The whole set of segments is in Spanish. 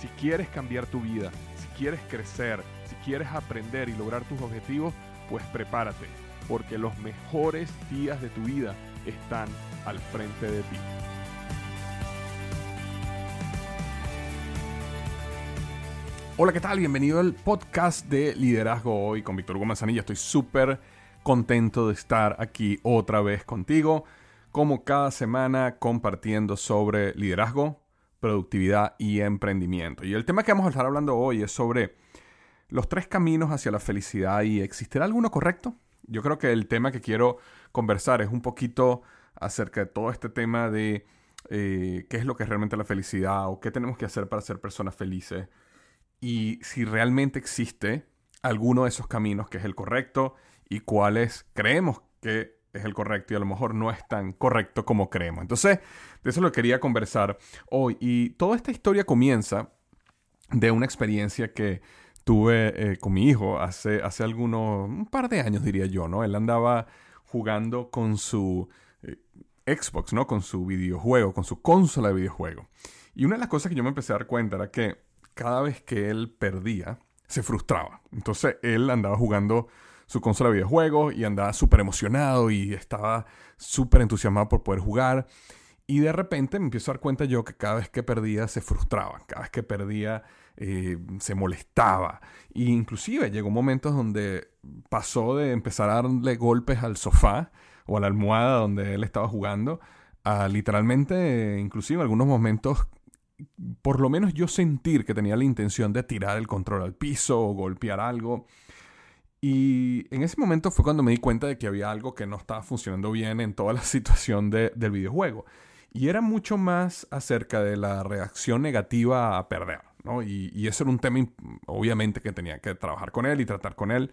Si quieres cambiar tu vida, si quieres crecer, si quieres aprender y lograr tus objetivos, pues prepárate, porque los mejores días de tu vida están al frente de ti. Hola, ¿qué tal? Bienvenido al podcast de Liderazgo Hoy con Víctor Hugo Manzanilla. Estoy súper contento de estar aquí otra vez contigo, como cada semana compartiendo sobre liderazgo, productividad y emprendimiento. Y el tema que vamos a estar hablando hoy es sobre los tres caminos hacia la felicidad y ¿existirá alguno correcto? Yo creo que el tema que quiero conversar es un poquito acerca de todo este tema de eh, qué es lo que es realmente la felicidad o qué tenemos que hacer para ser personas felices y si realmente existe alguno de esos caminos que es el correcto y cuáles creemos que es el correcto y a lo mejor no es tan correcto como creemos. Entonces, de eso lo quería conversar hoy. Y toda esta historia comienza de una experiencia que tuve eh, con mi hijo hace, hace algunos, un par de años diría yo, ¿no? Él andaba jugando con su eh, Xbox, ¿no? Con su videojuego, con su consola de videojuego. Y una de las cosas que yo me empecé a dar cuenta era que cada vez que él perdía, se frustraba. Entonces él andaba jugando su consola de videojuegos y andaba súper emocionado y estaba súper entusiasmado por poder jugar. Y de repente me empiezo a dar cuenta yo que cada vez que perdía se frustraba, cada vez que perdía eh, se molestaba. E inclusive llegó momentos donde pasó de empezar a darle golpes al sofá o a la almohada donde él estaba jugando a literalmente, inclusive algunos momentos, por lo menos yo sentir que tenía la intención de tirar el control al piso o golpear algo. Y en ese momento fue cuando me di cuenta de que había algo que no estaba funcionando bien en toda la situación del videojuego. Y era mucho más acerca de la reacción negativa a perder, ¿no? Y, y ese era un tema, obviamente, que tenía que trabajar con él y tratar con él.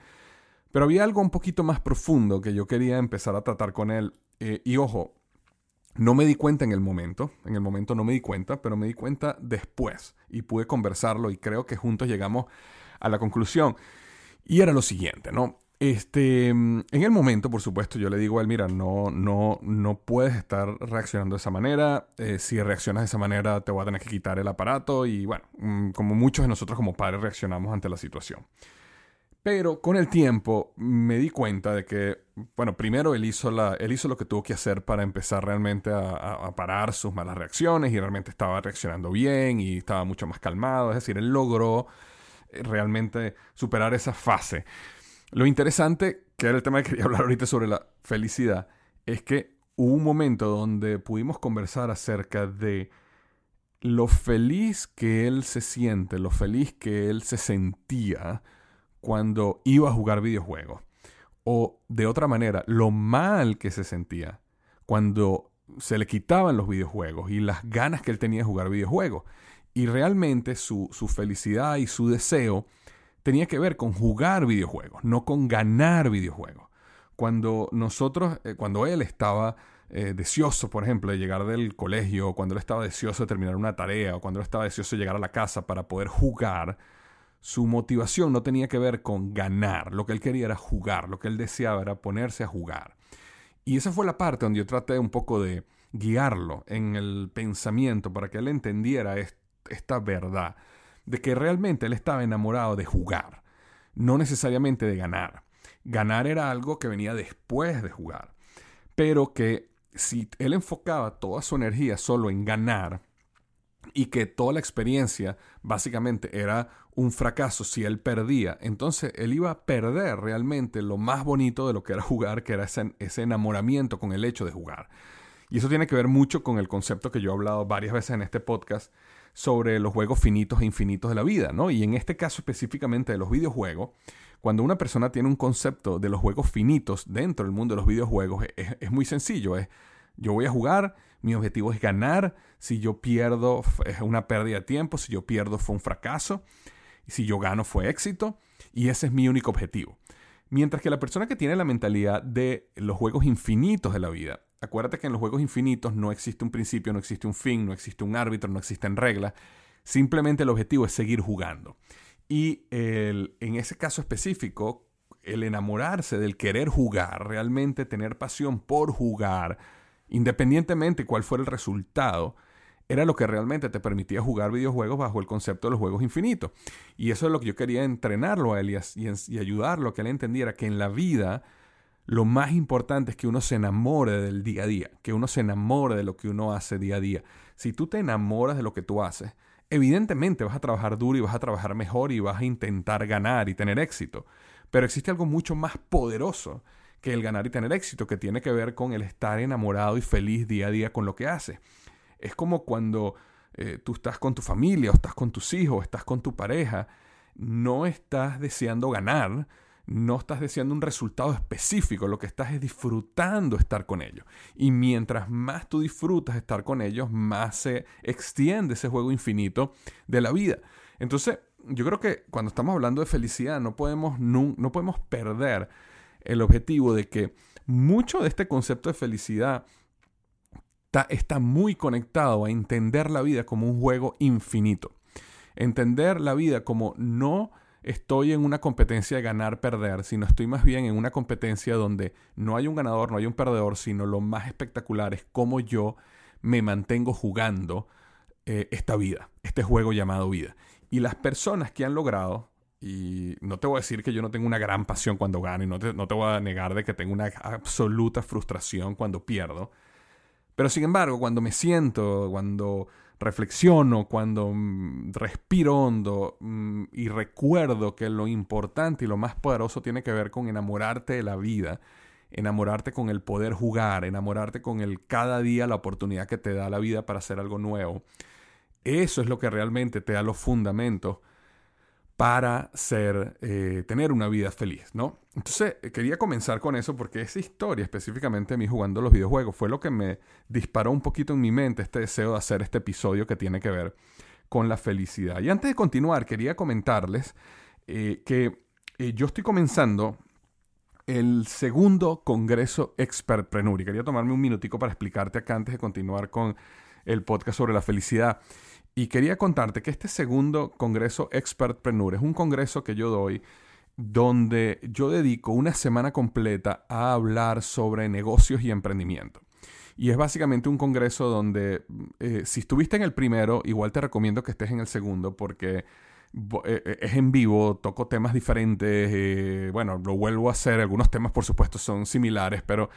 Pero había algo un poquito más profundo que yo quería empezar a tratar con él. Eh, y ojo, no me di cuenta en el momento, en el momento no me di cuenta, pero me di cuenta después y pude conversarlo y creo que juntos llegamos a la conclusión. Y era lo siguiente, ¿no? Este, en el momento, por supuesto, yo le digo a él, mira, no, no, no puedes estar reaccionando de esa manera. Eh, si reaccionas de esa manera, te voy a tener que quitar el aparato. Y bueno, mm, como muchos de nosotros como padres reaccionamos ante la situación. Pero con el tiempo me di cuenta de que, bueno, primero él hizo, la, él hizo lo que tuvo que hacer para empezar realmente a, a, parar sus malas reacciones y realmente estaba reaccionando bien y estaba mucho más calmado. Es decir, él logró realmente superar esa fase. Lo interesante, que era el tema que quería hablar ahorita sobre la felicidad, es que hubo un momento donde pudimos conversar acerca de lo feliz que él se siente, lo feliz que él se sentía cuando iba a jugar videojuegos. O de otra manera, lo mal que se sentía cuando se le quitaban los videojuegos y las ganas que él tenía de jugar videojuegos. Y realmente su, felicidad y su deseo tenía que ver con jugar videojuegos, no con ganar videojuegos. Cuando nosotros, eh, cuando él estaba eh, deseoso, por ejemplo, de llegar del colegio, cuando él estaba deseoso de terminar una tarea, o cuando él estaba deseoso de llegar a la casa para poder jugar, su motivación no tenía que ver con ganar, lo que él quería era jugar, lo que él deseaba era ponerse a jugar. Y esa fue la parte donde yo traté un poco de guiarlo en el pensamiento para que él entendiera esto esta verdad de que realmente él estaba enamorado de jugar, no necesariamente de ganar. Ganar era algo que venía después de jugar, pero que si él enfocaba toda su energía solo en ganar y que toda la experiencia básicamente era un fracaso si él perdía, entonces él iba a perder realmente lo más bonito de lo que era jugar, que era ese, ese enamoramiento con el hecho de jugar. Y eso tiene que ver mucho con el concepto que yo he hablado varias veces en este podcast sobre los juegos finitos e infinitos de la vida, ¿no? Y en este caso específicamente de los videojuegos, cuando una persona tiene un concepto de los juegos finitos dentro del mundo de los videojuegos, es, muy sencillo, es Yo voy a jugar, mi objetivo es ganar. Si yo pierdo, es una pérdida de tiempo. Si yo pierdo, fue un fracaso. Si yo gano, fue éxito. Y ese es mi único objetivo. Mientras que la persona que tiene la mentalidad de los juegos infinitos de la vida, acuérdate que en los juegos infinitos no existe un principio, no existe un fin, no existe un árbitro, no existen reglas. Simplemente el objetivo es seguir jugando. Y en ese caso específico, el enamorarse del querer jugar, realmente tener pasión por jugar, independientemente cuál fuera el resultado, era lo que realmente te permitía jugar videojuegos bajo el concepto de los juegos infinitos. Y eso es lo que yo quería entrenarlo a él y, y ayudarlo a que él entendiera que en la vida lo más importante es que uno se enamore del día a día, que uno se enamore de lo que uno hace día a día. Si tú te enamoras de lo que tú haces, evidentemente vas a trabajar duro y vas a trabajar mejor y vas a intentar ganar y tener éxito. Pero existe algo mucho más poderoso que el ganar y tener éxito, que tiene que ver con el estar enamorado y feliz día a día con lo que hace. Es como cuando eh, tú estás con tu familia, o estás con tus hijos, o estás con tu pareja, no estás deseando ganar, no estás deseando un resultado específico, lo que estás es disfrutando estar con ellos. Y mientras más tú disfrutas estar con ellos, más se extiende ese juego infinito de la vida. Entonces, yo creo que cuando estamos hablando de felicidad no podemos, no, podemos perder el objetivo de que mucho de este concepto de felicidad está, está muy conectado a entender la vida como un juego infinito. Entender la vida como no estoy en una competencia de ganar-perder, sino estoy más bien en una competencia donde no hay un ganador, no hay un perdedor, sino lo más espectacular es cómo yo me mantengo jugando eh, esta vida, este juego llamado vida. Y las personas que han logrado, y no te voy a decir que yo no tengo una gran pasión cuando gano, y no te, no te voy a negar de que tengo una absoluta frustración cuando pierdo, pero sin embargo, cuando me siento, cuando reflexiono, cuando mm, respiro hondo mm, y recuerdo que lo importante y lo más poderoso tiene que ver con enamorarte de la vida, enamorarte con el poder jugar, enamorarte con el cada día la oportunidad que te da la vida para hacer algo nuevo. Eso es lo que realmente te da los fundamentos para ser, eh, tener una vida feliz, ¿no? Entonces, eh, quería comenzar con eso porque esa historia, específicamente a mí jugando los videojuegos, fue lo que me disparó un poquito en mi mente este deseo de hacer este episodio que tiene que ver con la felicidad. Y antes de continuar, quería comentarles eh, que yo estoy comenzando el segundo Congreso Expertpreneur. Y quería tomarme un minutico para explicarte acá antes de continuar con el podcast sobre la felicidad. Y quería contarte que este segundo Congreso Expertpreneur es un congreso que yo doy donde yo dedico una semana completa a hablar sobre negocios y emprendimiento. Y es básicamente un congreso donde eh, si estuviste en el primero, igual te recomiendo que estés en el segundo porque eh, eh, es en vivo, toco temas diferentes, bueno, lo vuelvo a hacer, algunos temas por supuesto son similares, pero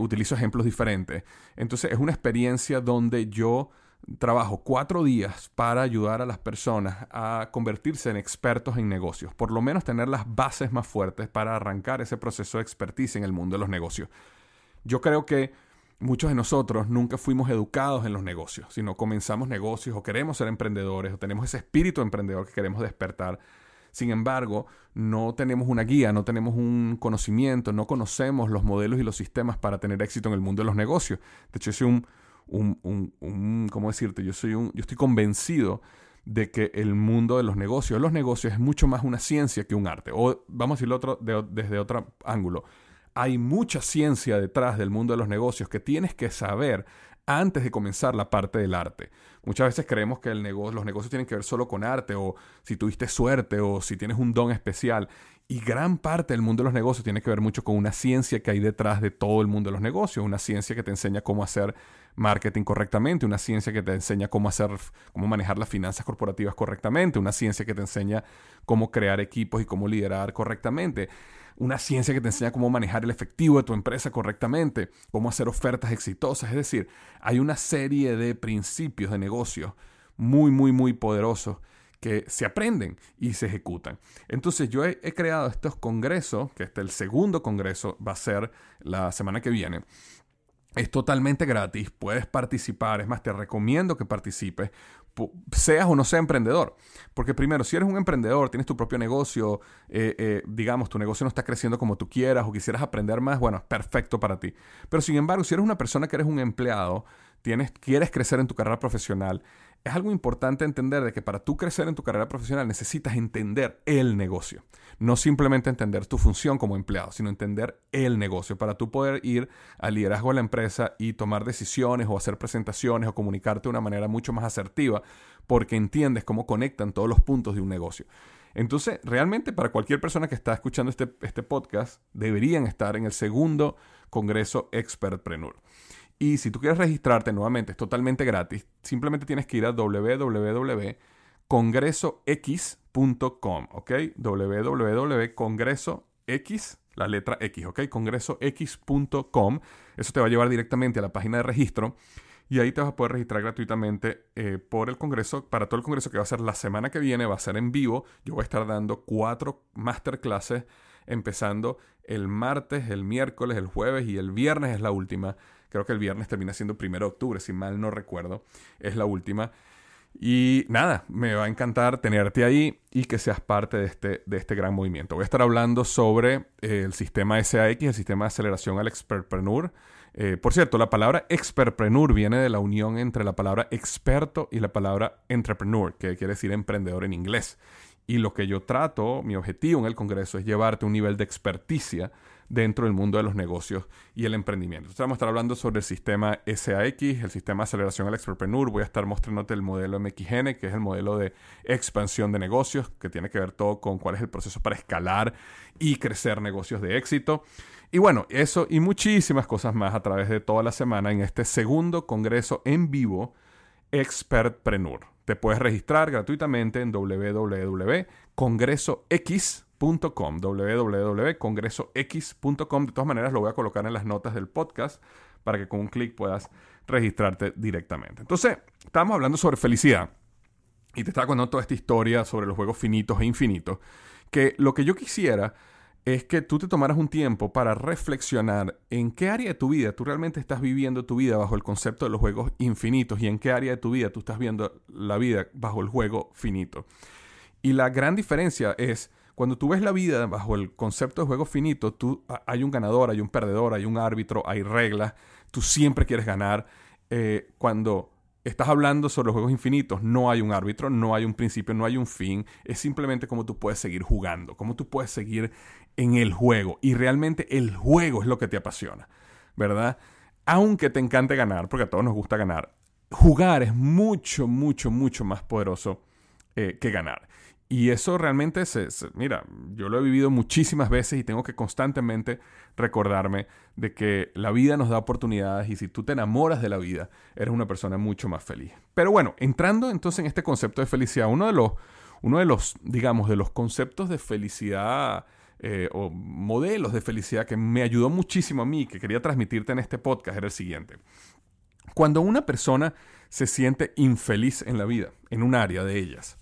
utilizo ejemplos diferentes. Entonces es una experiencia donde yo trabajo cuatro días para ayudar a las personas a convertirse en expertos en negocios, por lo menos tener las bases más fuertes para arrancar ese proceso de expertise en el mundo de los negocios. Yo creo que muchos de nosotros nunca fuimos educados en los negocios, sino comenzamos negocios o queremos ser emprendedores o tenemos ese espíritu emprendedor que queremos despertar. Sin embargo, no tenemos una guía, no tenemos un conocimiento, no conocemos los modelos y los sistemas para tener éxito en el mundo de los negocios. De hecho, soy un un, un, ¿cómo decirte? Yo, soy un, yo estoy convencido de que el mundo de los negocios, los negocios es mucho más una ciencia que un arte. O vamos a decirlo otro, desde otro ángulo. Hay mucha ciencia detrás del mundo de los negocios que tienes que saber antes de comenzar la parte del arte. Muchas veces creemos que el negocio, los negocios tienen que ver solo con arte o si tuviste suerte o si tienes un don especial. Y gran parte del mundo de los negocios tiene que ver mucho con una ciencia que hay detrás de todo el mundo de los negocios, una ciencia que te enseña cómo hacer marketing correctamente, una ciencia que te enseña cómo hacer, cómo manejar las finanzas corporativas correctamente, una ciencia que te enseña cómo crear equipos y cómo liderar correctamente, una ciencia que te enseña cómo manejar el efectivo de tu empresa correctamente, cómo hacer ofertas exitosas. Es decir, hay una serie de principios de negocio muy, muy, muy poderosos que se aprenden y se ejecutan. Entonces yo he, creado estos congresos, que este el segundo congreso va a ser la semana que viene. Es totalmente gratis, puedes participar, es más, te recomiendo que participes seas o no seas emprendedor. Porque primero, si eres un emprendedor, tienes tu propio negocio, eh, eh, digamos, tu negocio no está creciendo como tú quieras o quisieras aprender más, bueno, perfecto para ti. Pero sin embargo, si eres una persona que eres un empleado, tienes, quieres crecer en tu carrera profesional, es algo importante entender de que para tú crecer en tu carrera profesional necesitas entender el negocio. No simplemente entender tu función como empleado, sino entender el negocio para tú poder ir al liderazgo de la empresa y tomar decisiones o hacer presentaciones o comunicarte de una manera mucho más asertiva porque entiendes cómo conectan todos los puntos de un negocio. Entonces, realmente para cualquier persona que está escuchando este, este podcast, deberían estar en el segundo Congreso Expertpreneur. Y si tú quieres registrarte nuevamente, es totalmente gratis. Simplemente tienes que ir a www.congresox.com, ¿ok? www.congresox, la letra X, ¿ok? congresox.com. Eso te va a llevar directamente a la página de registro. Y ahí te vas a poder registrar gratuitamente eh, por el Congreso. Para todo el Congreso que va a ser la semana que viene, va a ser en vivo. Yo voy a estar dando cuatro masterclasses empezando el martes, el miércoles, el jueves y el viernes es la última. Creo que el viernes termina siendo primero de octubre, si mal no recuerdo. Es la última. Y nada, me va a encantar tenerte ahí y que seas parte de este, de este gran movimiento. Voy a estar hablando sobre eh, el sistema SAX, el sistema de aceleración al expertpreneur. Eh, por cierto, la palabra expertpreneur viene de la unión entre la palabra experto y la palabra entrepreneur, que quiere decir emprendedor en inglés. Y lo que yo trato, mi objetivo en el Congreso es llevarte un nivel de experticia dentro del mundo de los negocios y el emprendimiento. Entonces vamos a estar hablando sobre el sistema SAX, el sistema de aceleración al expertpreneur. Voy a estar mostrándote el modelo MXN, que es el modelo de expansión de negocios, que tiene que ver todo con cuál es el proceso para escalar y crecer negocios de éxito. Y bueno, eso y muchísimas cosas más a través de toda la semana en este segundo congreso en vivo Expertpreneur. Te puedes registrar gratuitamente en www.congresox.com www.congresox.com. De todas maneras, lo voy a colocar en las notas del podcast para que con un clic puedas registrarte directamente. Entonces, estábamos hablando sobre felicidad y te estaba contando toda esta historia sobre los juegos finitos e infinitos, que lo que yo quisiera es que tú te tomaras un tiempo para reflexionar en qué área de tu vida tú realmente estás viviendo tu vida bajo el concepto de los juegos infinitos y en qué área de tu vida tú estás viendo la vida bajo el juego finito. Y la gran diferencia es cuando tú ves la vida bajo el concepto de juego finito, tú, hay un ganador, hay un perdedor, hay un árbitro, hay reglas, tú siempre quieres ganar. Eh, cuando estás hablando sobre los juegos infinitos, no hay un árbitro, no hay un principio, no hay un fin, es simplemente cómo tú puedes seguir jugando, cómo tú puedes seguir en el juego. Y realmente el juego es lo que te apasiona, ¿verdad? Aunque te encante ganar, porque a todos nos gusta ganar, jugar es mucho, mucho, mucho más poderoso eh, que ganar. Y eso realmente se, mira, yo lo he vivido muchísimas veces y tengo que constantemente recordarme de que la vida nos da oportunidades y si tú te enamoras de la vida, eres una persona mucho más feliz. Pero bueno, entrando entonces en este concepto de felicidad, uno de los, uno de los digamos, de los conceptos de felicidad eh, o modelos de felicidad que me ayudó muchísimo a mí, que quería transmitirte en este podcast, era el siguiente. Cuando una persona se siente infeliz en la vida, en un área de ellas,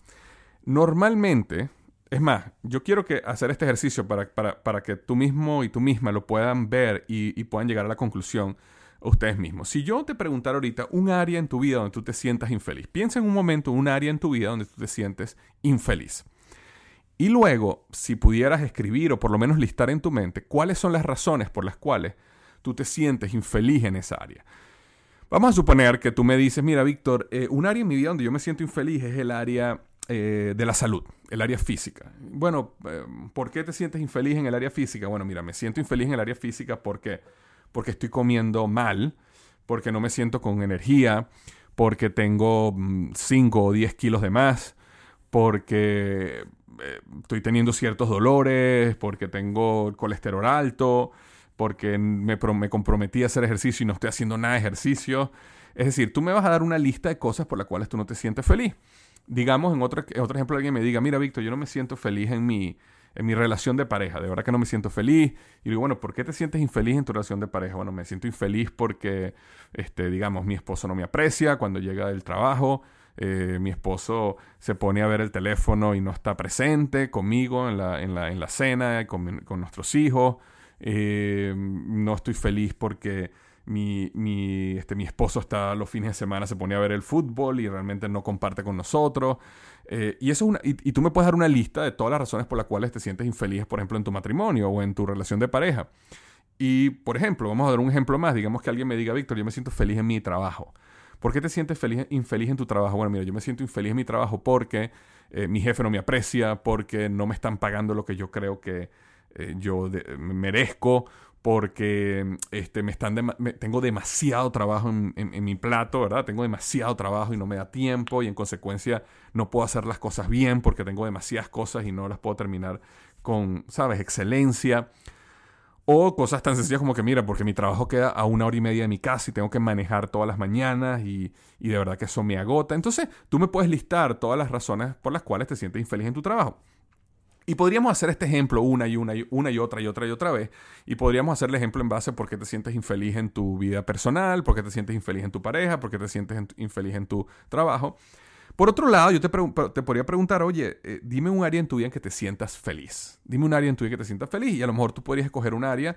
Normalmente, es más, yo quiero que hacer este ejercicio para, para, que tú mismo y tú misma lo puedan ver y, puedan llegar a la conclusión ustedes mismos. Si yo te preguntara ahorita un área en tu vida donde tú te sientas infeliz, piensa en un momento un área en tu vida donde tú te sientes infeliz. Y luego, si pudieras escribir o por lo menos listar en tu mente cuáles son las razones por las cuales tú te sientes infeliz en esa área. Vamos a suponer que tú me dices, mira, Víctor, eh, un área en mi vida donde yo me siento infeliz es el área eh, de la salud, el área física. Bueno, eh, ¿por qué te sientes infeliz en el área física? Bueno, mira, me siento infeliz en el área física porque, porque estoy comiendo mal, porque no me siento con energía, porque tengo 5 mm, o 10 kilos de más, porque eh, estoy teniendo ciertos dolores, porque tengo colesterol alto, porque me, me comprometí a hacer ejercicio y no estoy haciendo nada de ejercicio. Es decir, tú me vas a dar una lista de cosas por las cuales tú no te sientes feliz digamos, en otro, otro ejemplo, alguien me diga, mira, Víctor, yo no me siento feliz en mi, en mi relación de pareja, de verdad que no me siento feliz. Y digo, bueno, ¿por qué te sientes infeliz en tu relación de pareja? Bueno, me siento infeliz porque, este, digamos, mi esposo no me aprecia cuando llega del trabajo. Eh, mi esposo se pone a ver el teléfono y no está presente conmigo en la, en la, en la cena, con, con nuestros hijos. Eh, no estoy feliz porque mi, mi, este, mi esposo está los fines de semana, se pone a ver el fútbol y realmente no comparte con nosotros. Eh, y, eso es una, y, tú me puedes dar una lista de todas las razones por las cuales te sientes infeliz, por ejemplo, en tu matrimonio o en tu relación de pareja. Y, por ejemplo, vamos a dar un ejemplo más. Digamos que alguien me diga, Víctor, yo me siento feliz en mi trabajo. ¿Por qué te sientes feliz, infeliz en tu trabajo? Bueno, mira, yo me siento infeliz en mi trabajo porque eh, mi jefe no me aprecia, porque no me están pagando lo que yo creo que eh, yo merezco, porque este, me están tengo demasiado trabajo en, mi plato, ¿verdad? Tengo demasiado trabajo y no me da tiempo y en consecuencia no puedo hacer las cosas bien porque tengo demasiadas cosas y no las puedo terminar con, ¿sabes?, excelencia. O cosas tan sencillas como que, mira, porque mi trabajo queda a una hora y media de mi casa y tengo que manejar todas las mañanas y, y de verdad que eso me agota. Entonces, tú me puedes listar todas las razones por las cuales te sientes infeliz en tu trabajo. Y podríamos hacer este ejemplo una y una y una y otra y otra y otra vez. Y podríamos hacer el ejemplo en base a por qué te sientes infeliz en tu vida personal, por qué te sientes infeliz en tu pareja, por qué te sientes infeliz en tu trabajo. Por otro lado, yo te, te podría preguntar, oye, eh, dime un área en tu vida en que te sientas feliz. Dime un área en tu vida que te sientas feliz. Y a lo mejor tú podrías escoger un área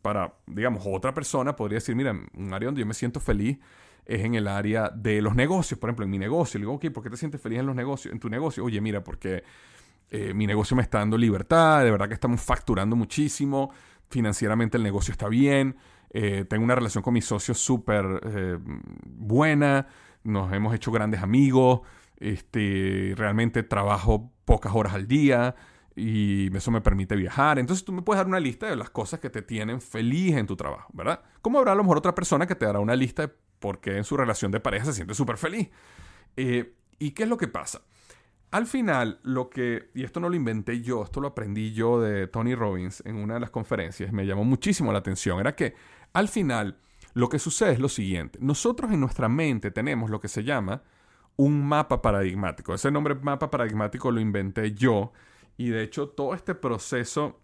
para, digamos, otra persona podría decir, mira, un área donde yo me siento feliz es en el área de los negocios, por ejemplo, en mi negocio. Le digo, ok, ¿por qué te sientes feliz en los negocios, en tu negocio? Oye, mira, porque eh, mi negocio me está dando libertad, de verdad que estamos facturando muchísimo, financieramente el negocio está bien, eh, tengo una relación con mis socios súper eh, buena, nos hemos hecho grandes amigos, este, realmente trabajo pocas horas al día y eso me permite viajar. Entonces tú me puedes dar una lista de las cosas que te tienen feliz en tu trabajo, ¿verdad? Como habrá a lo mejor otra persona que te dará una lista de por qué en su relación de pareja se siente súper feliz. ¿Y qué es lo que pasa? Al final, lo que, y esto no lo inventé yo, esto lo aprendí yo de Tony Robbins en una de las conferencias, me llamó muchísimo la atención, era que al final lo que sucede es lo siguiente, nosotros en nuestra mente tenemos lo que se llama un mapa paradigmático, ese nombre mapa paradigmático lo inventé yo y de hecho todo este proceso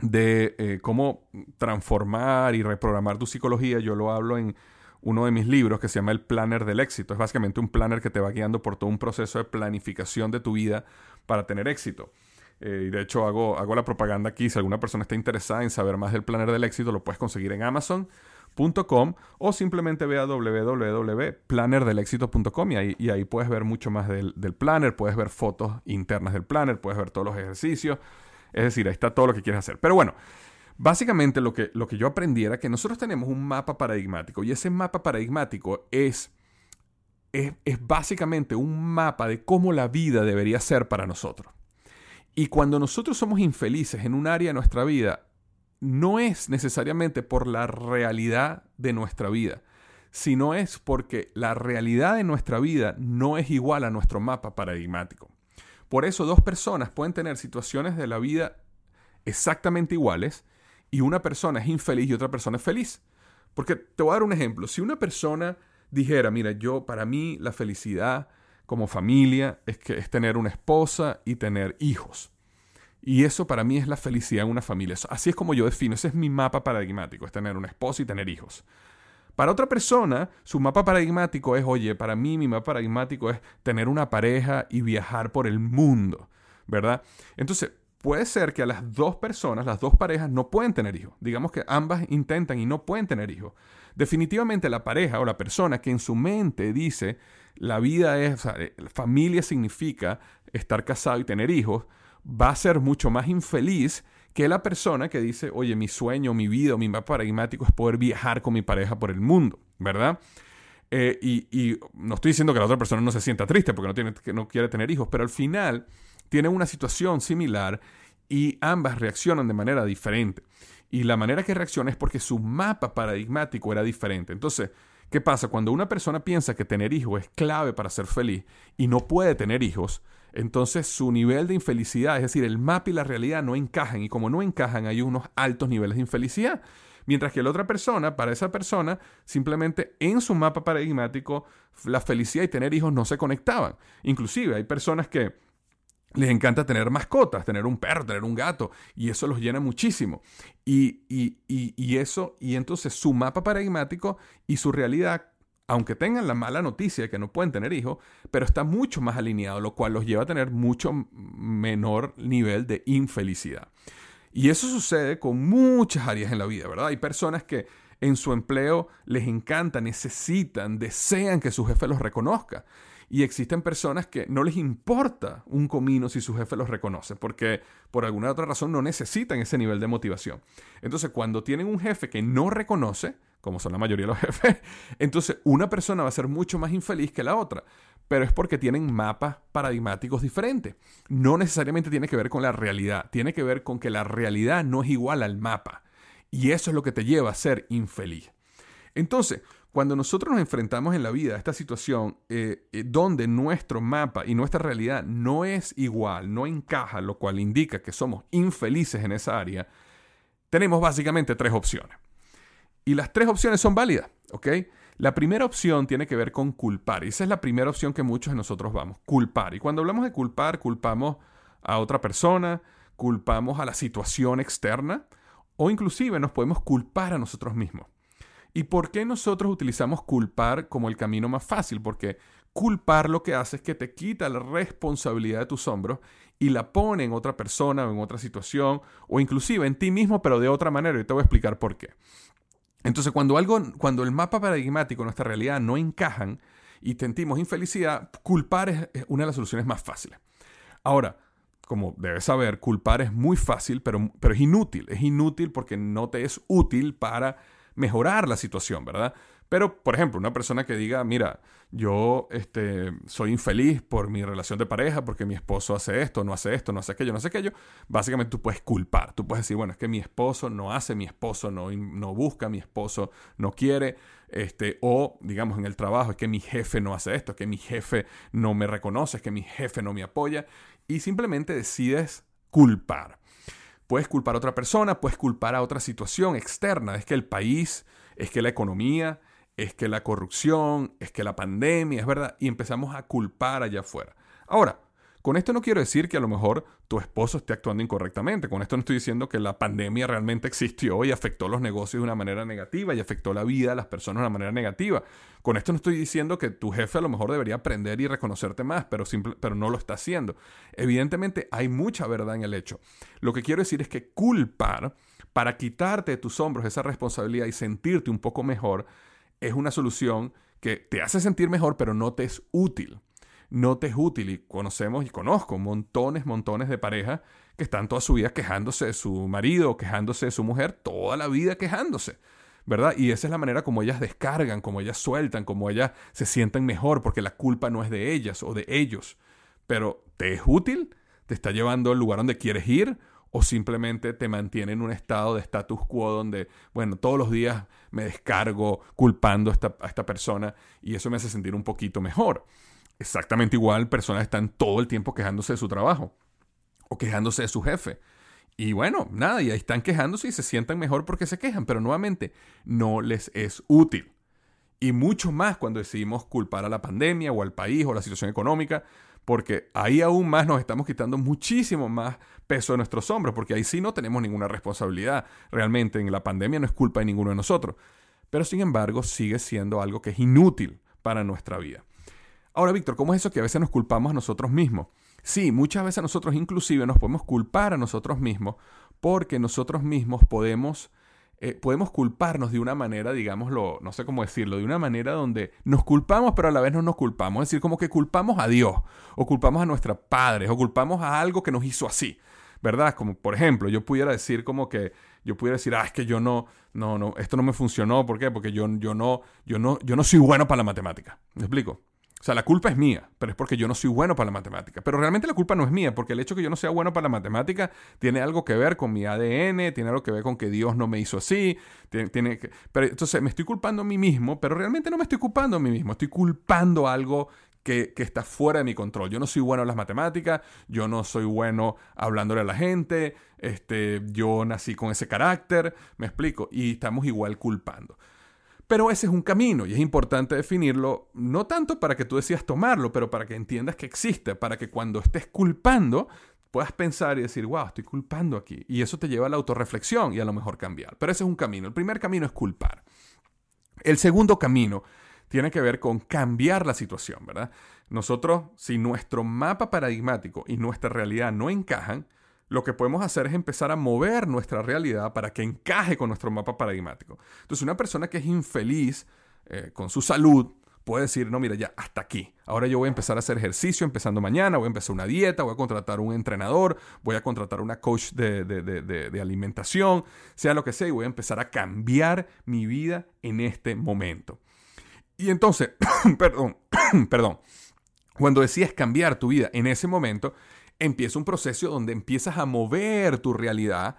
de eh, cómo transformar y reprogramar tu psicología, yo lo hablo en uno de mis libros que se llama El Planner del Éxito. Es básicamente un planner que te va guiando por todo un proceso de planificación de tu vida para tener éxito. Eh, y de hecho hago, hago la propaganda aquí. Si alguna persona está interesada en saber más del Planner del Éxito, lo puedes conseguir en Amazon.com o simplemente ve a www.plannerdelexito.com y ahí, y ahí puedes ver mucho más del, del planner, puedes ver fotos internas del planner, puedes ver todos los ejercicios. Es decir, ahí está todo lo que quieres hacer. Pero bueno, Básicamente lo que, lo que yo aprendí era que nosotros tenemos un mapa paradigmático y ese mapa paradigmático es, es, es básicamente un mapa de cómo la vida debería ser para nosotros. Y cuando nosotros somos infelices en un área de nuestra vida, no es necesariamente por la realidad de nuestra vida, sino es porque la realidad de nuestra vida no es igual a nuestro mapa paradigmático. Por eso dos personas pueden tener situaciones de la vida exactamente iguales, y una persona es infeliz y otra persona es feliz. Porque te voy a dar un ejemplo. Si una persona dijera, mira, yo para mí la felicidad como familia es que es tener una esposa y tener hijos. Y eso para mí es la felicidad en una familia. Así es como yo defino, ese es mi mapa paradigmático, es tener una esposa y tener hijos. Para otra persona, su mapa paradigmático es, oye, para mí mi mapa paradigmático es tener una pareja y viajar por el mundo, ¿verdad? Entonces, puede ser que a las dos personas, las dos parejas, no pueden tener hijos. Digamos que ambas intentan y no pueden tener hijos. Definitivamente la pareja o la persona que en su mente dice la vida es, o sea, eh, familia significa estar casado y tener hijos, va a ser mucho más infeliz que la persona que dice, oye, mi sueño, mi vida, mi mapa paradigmático es poder viajar con mi pareja por el mundo, ¿verdad? Eh, y, no estoy diciendo que la otra persona no se sienta triste porque no, tiene, que no quiere tener hijos, pero al final tienen una situación similar y ambas reaccionan de manera diferente. Y la manera que reacciona es porque su mapa paradigmático era diferente. Entonces, ¿qué pasa? Cuando una persona piensa que tener hijos es clave para ser feliz y no puede tener hijos, entonces su nivel de infelicidad, es decir, el mapa y la realidad no encajan y como no encajan hay unos altos niveles de infelicidad. Mientras que la otra persona, para esa persona, simplemente en su mapa paradigmático, la felicidad y tener hijos no se conectaban. Inclusive hay personas que les encanta tener mascotas, tener un perro, tener un gato, y eso los llena muchísimo. Y, y, eso, y entonces su mapa paradigmático y su realidad, aunque tengan la mala noticia de que no pueden tener hijos, pero está mucho más alineado, lo cual los lleva a tener mucho menor nivel de infelicidad. Y eso sucede con muchas áreas en la vida, ¿verdad? Hay personas que en su empleo les encanta, necesitan, desean que su jefe los reconozca. Y existen personas que no les importa un comino si su jefe los reconoce, porque por alguna otra razón no necesitan ese nivel de motivación. Entonces, cuando tienen un jefe que no reconoce, como son la mayoría de los jefes, entonces una persona va a ser mucho más infeliz que la otra. Pero es porque tienen mapas paradigmáticos diferentes. No necesariamente tiene que ver con la realidad, tiene que ver con que la realidad no es igual al mapa. Y eso es lo que te lleva a ser infeliz. Entonces, cuando nosotros nos enfrentamos en la vida a esta situación eh, eh, donde nuestro mapa y nuestra realidad no es igual, no encaja, lo cual indica que somos infelices en esa área, tenemos básicamente tres opciones. Y las tres opciones son válidas, ¿ok? La primera opción tiene que ver con culpar. Y esa es la primera opción que muchos de nosotros vamos, culpar. Y cuando hablamos de culpar, culpamos a otra persona, culpamos a la situación externa o inclusive nos podemos culpar a nosotros mismos. ¿Y por qué nosotros utilizamos culpar como el camino más fácil? Porque culpar lo que hace es que te quita la responsabilidad de tus hombros y la pone en otra persona o en otra situación o inclusive en ti mismo, pero de otra manera. Y te voy a explicar por qué. Entonces, cuando algo, cuando el mapa paradigmático, nuestra realidad no encajan y sentimos infelicidad, culpar es, una de las soluciones más fáciles. Ahora, como debes saber, culpar es muy fácil, pero, pero es inútil. Es inútil porque no te es útil para mejorar la situación, ¿verdad? Pero, por ejemplo, una persona que diga, mira, yo este, soy infeliz por mi relación de pareja, porque mi esposo hace esto, no hace esto, no hace aquello, no hace aquello, básicamente tú puedes culpar. Tú puedes decir, bueno, es que mi esposo no hace, mi esposo no, no busca, mi esposo no quiere, este, o digamos en el trabajo, es que mi jefe no hace esto, es que mi jefe no me reconoce, es que mi jefe no me apoya, y simplemente decides culpar. Puedes culpar a otra persona, puedes culpar a otra situación externa, es que el país, es que la economía, es que la corrupción, es que la pandemia, es verdad, y empezamos a culpar allá afuera. Ahora, con esto no quiero decir que a lo mejor tu esposo esté actuando incorrectamente. Con esto no estoy diciendo que la pandemia realmente existió y afectó los negocios de una manera negativa y afectó la vida de las personas de una manera negativa. Con esto no estoy diciendo que tu jefe a lo mejor debería aprender y reconocerte más, pero, pero no lo está haciendo. Evidentemente hay mucha verdad en el hecho. Lo que quiero decir es que culpar para quitarte de tus hombros esa responsabilidad y sentirte un poco mejor es una solución que te hace sentir mejor, pero no te es útil. No te es útil. Y conocemos y conozco montones, montones de parejas que están toda su vida quejándose de su marido, quejándose de su mujer, toda la vida quejándose. ¿verdad? Y esa es la manera como ellas descargan, como ellas sueltan, como ellas se sienten mejor, porque la culpa no es de ellas o de ellos. Pero, ¿te es útil? ¿Te está llevando al lugar donde quieres ir? o simplemente te mantiene en un estado de status quo donde, bueno, todos los días me descargo culpando a esta, a esta persona y eso me hace sentir un poquito mejor. Exactamente igual, personas están todo el tiempo quejándose de su trabajo o quejándose de su jefe. Y bueno, nada, y ahí están quejándose y se sientan mejor porque se quejan, pero nuevamente no les es útil. Y mucho más cuando decidimos culpar a la pandemia o al país o la situación económica, porque ahí aún más nos estamos quitando muchísimo más peso de nuestros hombros, porque ahí sí no tenemos ninguna responsabilidad. Realmente en la pandemia no es culpa de ninguno de nosotros. Pero sin embargo sigue siendo algo que es inútil para nuestra vida. Ahora, Víctor, ¿cómo es eso que a veces nos culpamos a nosotros mismos? Sí, muchas veces nosotros inclusive nos podemos culpar a nosotros mismos porque nosotros mismos podemos eh, podemos culparnos de una manera, digámoslo, no sé cómo decirlo, de una manera donde nos culpamos pero a la vez no nos culpamos. Es decir, como que culpamos a Dios, o culpamos a nuestros padres, o culpamos a algo que nos hizo así. ¿Verdad? Como por ejemplo, yo pudiera decir como que yo pudiera decir, ah, es que yo no, no, no, esto no me funcionó, ¿por qué? Porque yo, yo no, yo no, yo no soy bueno para la matemática. ¿Me explico? O sea, la culpa es mía, pero es porque yo no soy bueno para la matemática. Pero realmente la culpa no es mía, porque el hecho de que yo no sea bueno para la matemática tiene algo que ver con mi ADN, tiene algo que ver con que Dios no me hizo así. Tiene, que, pero entonces me estoy culpando a mí mismo, pero realmente no me estoy culpando a mí mismo, estoy culpando algo que, que, está fuera de mi control. Yo no soy bueno en las matemáticas, yo no soy bueno hablándole a la gente, este, yo nací con ese carácter, me explico, y estamos igual culpando. Pero ese es un camino y es importante definirlo, no tanto para que tú decidas tomarlo, pero para que entiendas que existe, para que cuando estés culpando puedas pensar y decir, wow, estoy culpando aquí. Y eso te lleva a la autorreflexión y a lo mejor cambiar. Pero ese es un camino. El primer camino es culpar. El segundo camino tiene que ver con cambiar la situación, ¿verdad? Nosotros, si nuestro mapa paradigmático y nuestra realidad no encajan, lo que podemos hacer es empezar a mover nuestra realidad para que encaje con nuestro mapa paradigmático. Entonces, una persona que es infeliz eh, con su salud puede decir, no, mira, ya hasta aquí. Ahora yo voy a empezar a hacer ejercicio empezando mañana, voy a empezar una dieta, voy a contratar un entrenador, voy a contratar una coach de, de alimentación, sea lo que sea, y voy a empezar a cambiar mi vida en este momento. Y entonces, perdón, perdón, cuando decides cambiar tu vida en ese momento, empieza un proceso donde empiezas a mover tu realidad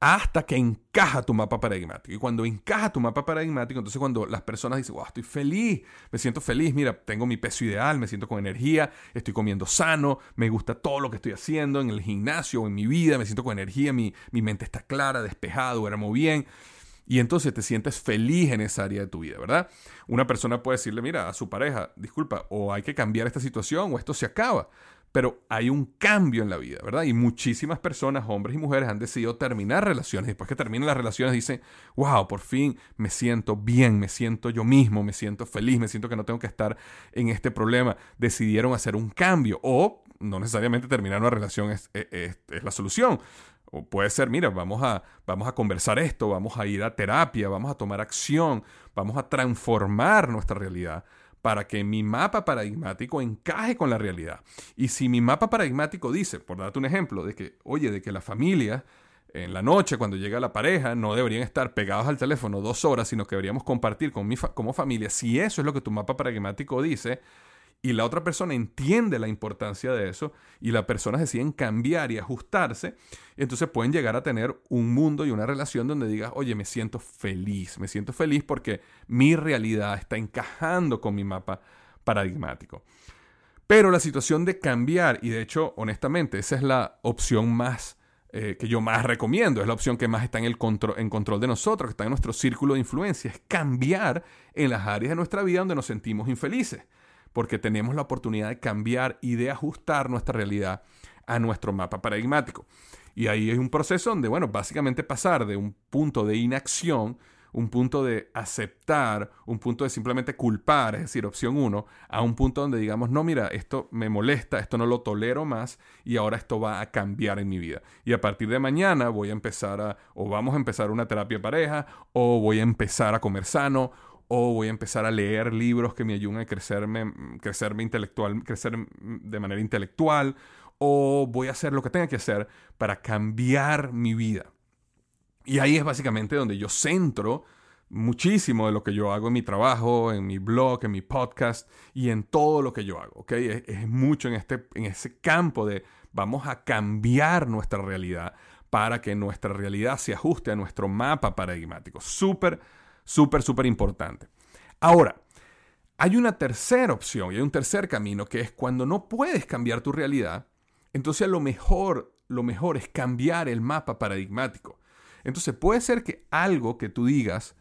hasta que encaja tu mapa paradigmático. Y cuando encaja tu mapa paradigmático, entonces cuando las personas dicen, wow, estoy feliz, me siento feliz, mira, tengo mi peso ideal, me siento con energía, estoy comiendo sano, me gusta todo lo que estoy haciendo en el gimnasio o en mi vida, me siento con energía, mi, mi mente está clara, despejada, duermo bien. Y entonces te sientes feliz en esa área de tu vida, ¿verdad? Una persona puede decirle, mira, a su pareja, disculpa, o hay que cambiar esta situación o esto se acaba pero hay un cambio en la vida, ¿verdad? Y muchísimas personas, hombres y mujeres, han decidido terminar relaciones. Después que terminan las relaciones dicen, wow, por fin me siento bien, me siento yo mismo, me siento feliz, me siento que no tengo que estar en este problema. Decidieron hacer un cambio o no necesariamente terminar una relación es, la solución. O puede ser, mira, vamos a, vamos a conversar esto, vamos a ir a terapia, vamos a tomar acción, vamos a transformar nuestra realidad para que mi mapa paradigmático encaje con la realidad. Y si mi mapa paradigmático dice, por darte un ejemplo, de que, oye, de que la familia en la noche, cuando llega la pareja, no deberían estar pegados al teléfono dos horas, sino que deberíamos compartir con mi como familia. Si eso es lo que tu mapa paradigmático dice, y la otra persona entiende la importancia de eso y las personas deciden cambiar y ajustarse, entonces pueden llegar a tener un mundo y una relación donde digas, oye, me siento feliz, me siento feliz porque mi realidad está encajando con mi mapa paradigmático. Pero la situación de cambiar, y de hecho, honestamente, esa es la opción más eh, que yo más recomiendo, es la opción que más está en, el control, en control de nosotros, que está en nuestro círculo de influencia, es cambiar en las áreas de nuestra vida donde nos sentimos infelices porque tenemos la oportunidad de cambiar y de ajustar nuestra realidad a nuestro mapa paradigmático. Y ahí es un proceso donde, bueno, básicamente pasar de un punto de inacción, un punto de aceptar, un punto de simplemente culpar, es decir, opción uno, a un punto donde digamos, no, mira, esto me molesta, esto no lo tolero más y ahora esto va a cambiar en mi vida. Y a partir de mañana voy a empezar a, o vamos a empezar una terapia pareja, o voy a empezar a comer sano, o voy a empezar a leer libros que me ayuden a crecerme, crecerme intelectual, crecer de manera intelectual, o voy a hacer lo que tenga que hacer para cambiar mi vida. Y ahí es básicamente donde yo centro muchísimo de lo que yo hago en mi trabajo, en mi blog, en mi podcast y en todo lo que yo hago. ¿okay? Es, es, mucho en, este, en ese campo de vamos a cambiar nuestra realidad para que nuestra realidad se ajuste a nuestro mapa paradigmático. Súper Súper, súper importante. Ahora, hay una tercera opción y hay un tercer camino que es cuando no puedes cambiar tu realidad, entonces lo mejor, lo mejor es cambiar el mapa paradigmático. Entonces puede ser que algo que tú digas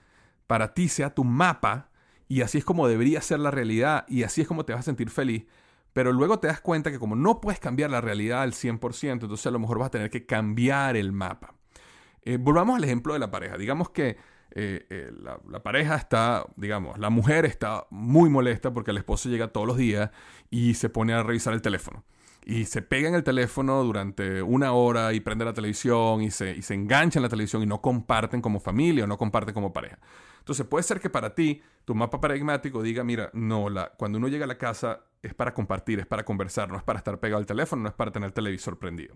para ti sea tu mapa y así es como debería ser la realidad y así es como te vas a sentir feliz, pero luego te das cuenta que como no puedes cambiar la realidad al 100%, entonces a lo mejor vas a tener que cambiar el mapa. Eh, volvamos al ejemplo de la pareja. Digamos que eh, eh, la, pareja está, digamos, la mujer está muy molesta porque el esposo llega todos los días y se pone a revisar el teléfono. Y se pega en el teléfono durante una hora y prende la televisión y se, y se engancha en la televisión y no comparten como familia o no comparten como pareja. Entonces puede ser que para ti tu mapa paradigmático diga, mira, no, la, cuando uno llega a la casa es para compartir, es para conversar, no es para estar pegado al teléfono, no es para tener el televisor prendido.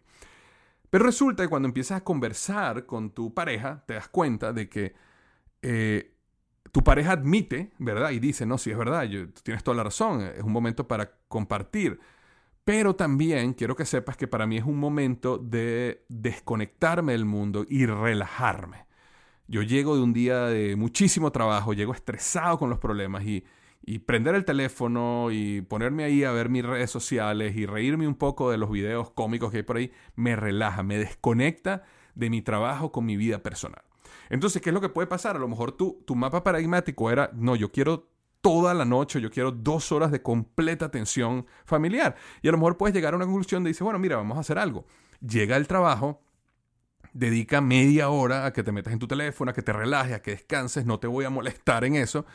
Pero resulta que cuando empiezas a conversar con tu pareja, te das cuenta de que eh, tu pareja admite, ¿verdad? Y dice, no, sí es verdad, yo, tienes toda la razón, es un momento para compartir. Pero también quiero que sepas que para mí es un momento de desconectarme del mundo y relajarme. Yo llego de un día de muchísimo trabajo, llego estresado con los problemas y, y prender el teléfono y ponerme ahí a ver mis redes sociales y reírme un poco de los videos cómicos que hay por ahí, me relaja, me desconecta de mi trabajo con mi vida personal. Entonces, ¿qué es lo que puede pasar? A lo mejor tu, tu mapa paradigmático era, no, yo quiero toda la noche, yo quiero dos horas de completa atención familiar. Y a lo mejor puedes llegar a una conclusión de dices, bueno, mira, vamos a hacer algo. Llega el trabajo, dedica media hora a que te metas en tu teléfono, a que te relajes, a que descanses, no te voy a molestar en eso.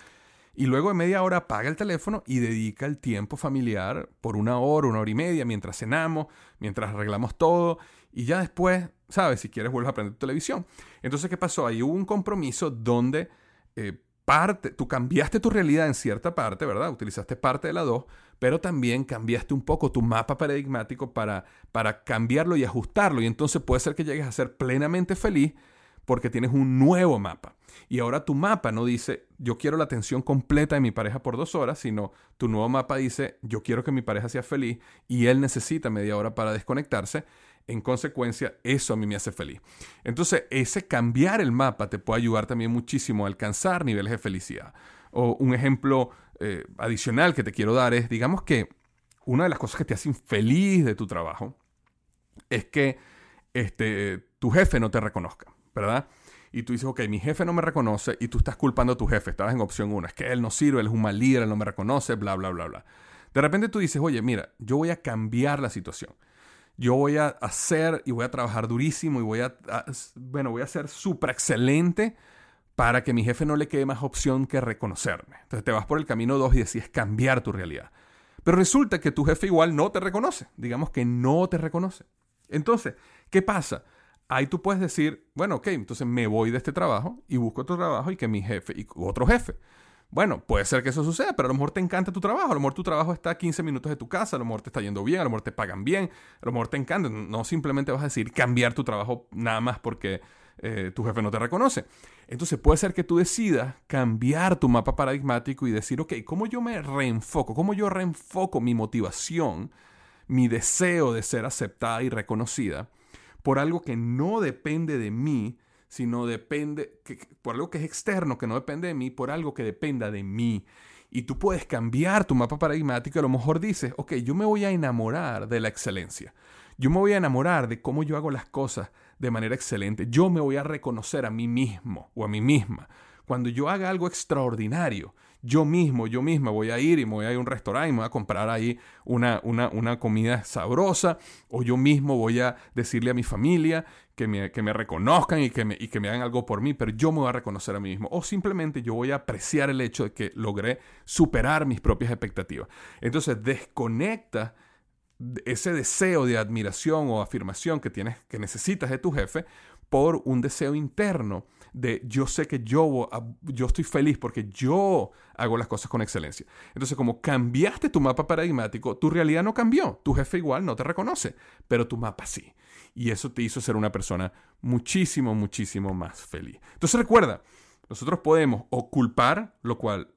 y luego de media hora apaga el teléfono y dedica el tiempo familiar por una hora, una hora y media, mientras cenamos, mientras arreglamos todo, y ya después, ¿sabes? Si quieres, vuelves a prender tu televisión. Entonces, ¿qué pasó? Ahí hubo un compromiso donde eh, parte, tú cambiaste tu realidad en cierta parte, ¿verdad? Utilizaste parte de la dos, pero también cambiaste un poco tu mapa paradigmático para, para cambiarlo y ajustarlo. Y entonces puede ser que llegues a ser plenamente feliz porque tienes un nuevo mapa. Y ahora tu mapa no dice, yo quiero la atención completa de mi pareja por dos horas, sino tu nuevo mapa dice, yo quiero que mi pareja sea feliz y él necesita media hora para desconectarse. En consecuencia, eso a mí me hace feliz. Entonces, ese cambiar el mapa te puede ayudar también muchísimo a alcanzar niveles de felicidad. O un ejemplo eh, adicional que te quiero dar es, digamos que una de las cosas que te hacen feliz de tu trabajo es que este, tu jefe no te reconozca. ¿verdad? Y tú dices, ok, mi jefe no me reconoce y tú estás culpando a tu jefe, estabas en opción 1, es que él no sirve, él es un mal líder, él no me reconoce, bla, bla, bla, bla. De repente tú dices, oye, mira, yo voy a cambiar la situación. Yo voy a hacer y voy a trabajar durísimo y voy a, bueno, voy a ser súper excelente para que mi jefe no le quede más opción que reconocerme. Entonces te vas por el camino 2 y decides cambiar tu realidad. Pero resulta que tu jefe igual no te reconoce. Digamos que no te reconoce. Entonces, ¿qué pasa? ahí tú puedes decir, bueno, ok, entonces me voy de este trabajo y busco otro trabajo y que mi jefe y otro jefe. Bueno, puede ser que eso suceda, pero a lo mejor te encanta tu trabajo, a lo mejor tu trabajo está a 15 minutos de tu casa, a lo mejor te está yendo bien, a lo mejor te pagan bien, a lo mejor te encanta. No simplemente vas a decir cambiar tu trabajo nada más porque eh, tu jefe no te reconoce. Entonces puede ser que tú decidas cambiar tu mapa paradigmático y decir, ok, ¿cómo yo me reenfoco? ¿Cómo yo reenfoco mi motivación, mi deseo de ser aceptada y reconocida? por algo que no depende de mí, sino depende, por algo que es externo, que no depende de mí, por algo que dependa de mí. Y tú puedes cambiar tu mapa paradigmático y a lo mejor dices, ok, yo me voy a enamorar de la excelencia. Yo me voy a enamorar de cómo yo hago las cosas de manera excelente. Yo me voy a reconocer a mí mismo o a mí misma. Cuando yo haga algo extraordinario, yo mismo, yo misma voy a ir y me voy a ir a un restaurante y me voy a comprar ahí una, una, comida sabrosa, o yo mismo voy a decirle a mi familia que me, reconozcan y que me, y que me hagan algo por mí, pero yo me voy a reconocer a mí mismo, o simplemente yo voy a apreciar el hecho de que logré superar mis propias expectativas. Entonces desconecta ese deseo de admiración o afirmación que tienes, que necesitas de tu jefe, por un deseo interno de yo sé que yo, yo estoy feliz porque yo hago las cosas con excelencia. Entonces, como cambiaste tu mapa paradigmático, tu realidad no cambió. Tu jefe igual no te reconoce, pero tu mapa sí. Y eso te hizo ser una persona muchísimo, muchísimo más feliz. Entonces, recuerda, nosotros podemos o culpar, lo cual,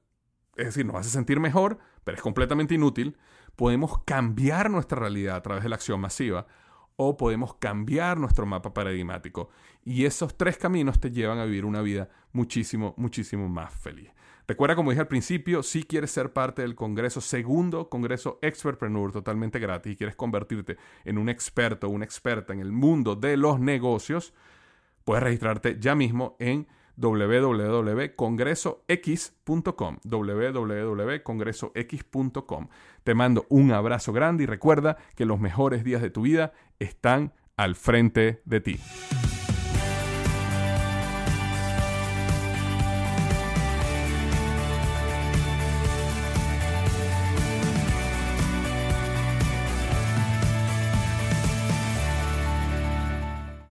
es decir, nos hace sentir mejor, pero es completamente inútil. Podemos cambiar nuestra realidad a través de la acción masiva o podemos cambiar nuestro mapa paradigmático. Y esos tres caminos te llevan a vivir una vida muchísimo, muchísimo más feliz. Recuerda, como dije al principio, si quieres ser parte del Congreso, segundo Congreso Expertpreneur, totalmente gratis, y quieres convertirte en un experto una experta en el mundo de los negocios, puedes registrarte ya mismo en www.congresox.com www.congresox.com Te mando un abrazo grande y recuerda que los mejores días de tu vida están al frente de ti.